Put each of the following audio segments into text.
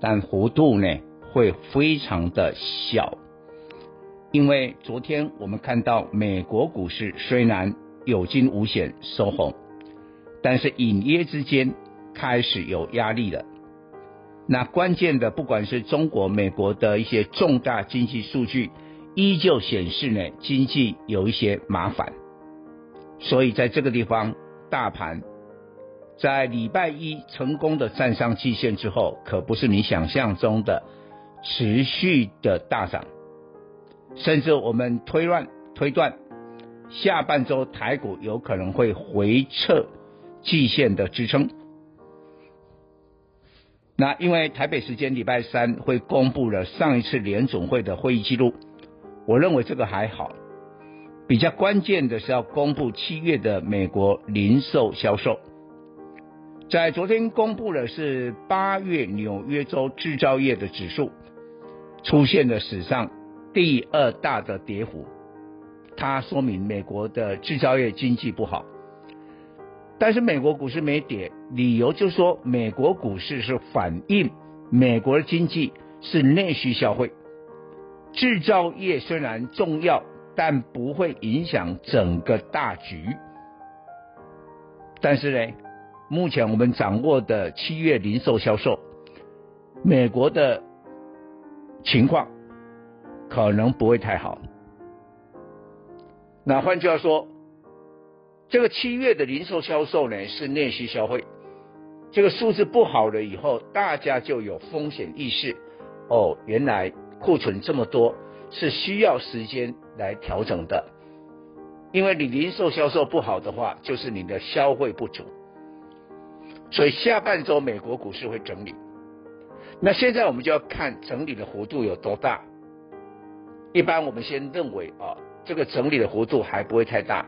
但幅度呢会非常的小，因为昨天我们看到美国股市虽然有惊无险收红，但是隐约之间开始有压力了。那关键的，不管是中国、美国的一些重大经济数据。依旧显示呢，经济有一些麻烦，所以在这个地方，大盘在礼拜一成功的站上季线之后，可不是你想象中的持续的大涨，甚至我们推断推断，下半周台股有可能会回撤季线的支撑。那因为台北时间礼拜三会公布了上一次联总会的会议记录。我认为这个还好，比较关键的是要公布七月的美国零售销售，在昨天公布的是八月纽约州制造业的指数出现了史上第二大的跌幅，它说明美国的制造业经济不好，但是美国股市没跌，理由就是说美国股市是反映美国的经济是内需消费。制造业虽然重要，但不会影响整个大局。但是呢，目前我们掌握的七月零售销售，美国的情况可能不会太好。那换句话说，这个七月的零售销售呢，是内需消费，这个数字不好了以后，大家就有风险意识。哦，原来。库存这么多是需要时间来调整的，因为你零售销售不好的话，就是你的消费不足，所以下半周美国股市会整理。那现在我们就要看整理的幅度有多大。一般我们先认为啊，这个整理的幅度还不会太大。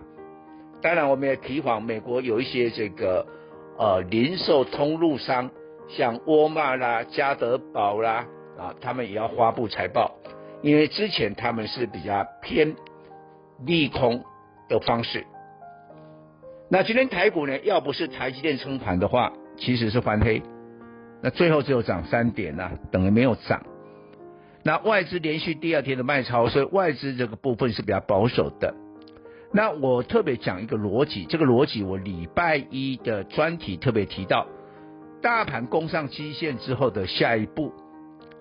当然，我们也提防美国有一些这个呃零售通路商，像沃尔玛啦、家得宝啦。啊，他们也要发布财报，因为之前他们是比较偏利空的方式。那今天台股呢，要不是台积电撑盘的话，其实是翻黑。那最后只有涨三点呐、啊，等于没有涨。那外资连续第二天的卖超，所以外资这个部分是比较保守的。那我特别讲一个逻辑，这个逻辑我礼拜一的专题特别提到，大盘攻上基线之后的下一步。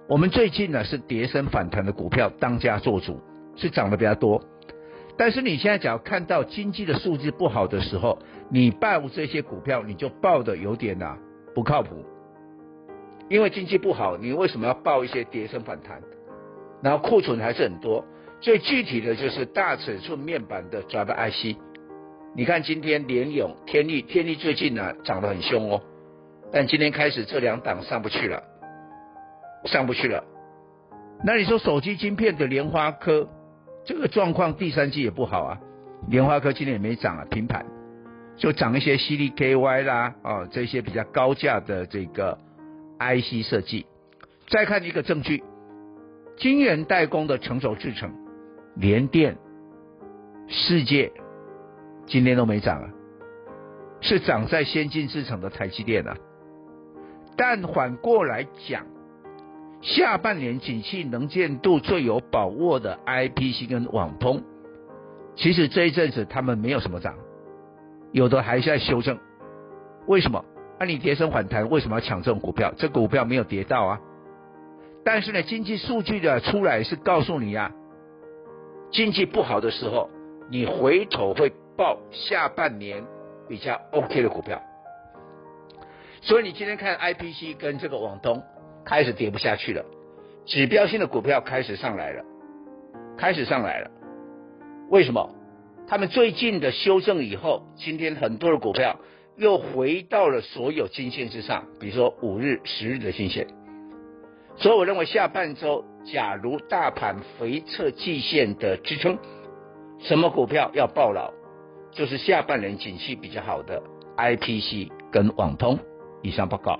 我们最近呢是跌升反弹的股票当家做主，是涨得比较多。但是你现在只要看到经济的数字不好的时候，你报这些股票你就报的有点呐、不靠谱。因为经济不好，你为什么要报一些跌升反弹？然后库存还是很多。最具体的就是大尺寸面板的 Drive IC。你看今天联咏、天力、天力最近呢涨得很凶哦，但今天开始这两档上不去了。上不去了，那你说手机晶片的莲花科这个状况第三季也不好啊，联发科今天也没涨啊，平盘，就涨一些 CDKY 啦啊这些比较高价的这个 IC 设计。再看一个证据，晶圆代工的成熟制程，联电、世界今天都没涨啊，是涨在先进制程的台积电啊，但反过来讲。下半年景气能见度最有把握的 IPC 跟网通，其实这一阵子他们没有什么涨，有的还在修正。为什么？那、你跌升反弹，为什么要抢这种股票？这股票没有跌到啊，但是呢，经济数据的出来是告诉你啊，经济不好的时候，你回头会报下半年比较 OK 的股票。所以你今天看 IPC 跟这个网通开始跌不下去了，指标性的股票开始上来了，开始上来了。为什么？他们最近的修正以后，今天很多的股票又回到了所有均线之上，比如说五日、十日的均线。所以我认为下半周，假如大盘回测季线的支撑，什么股票要爆牢？就是下半年景气比较好的 IPC 跟网通。以上报告。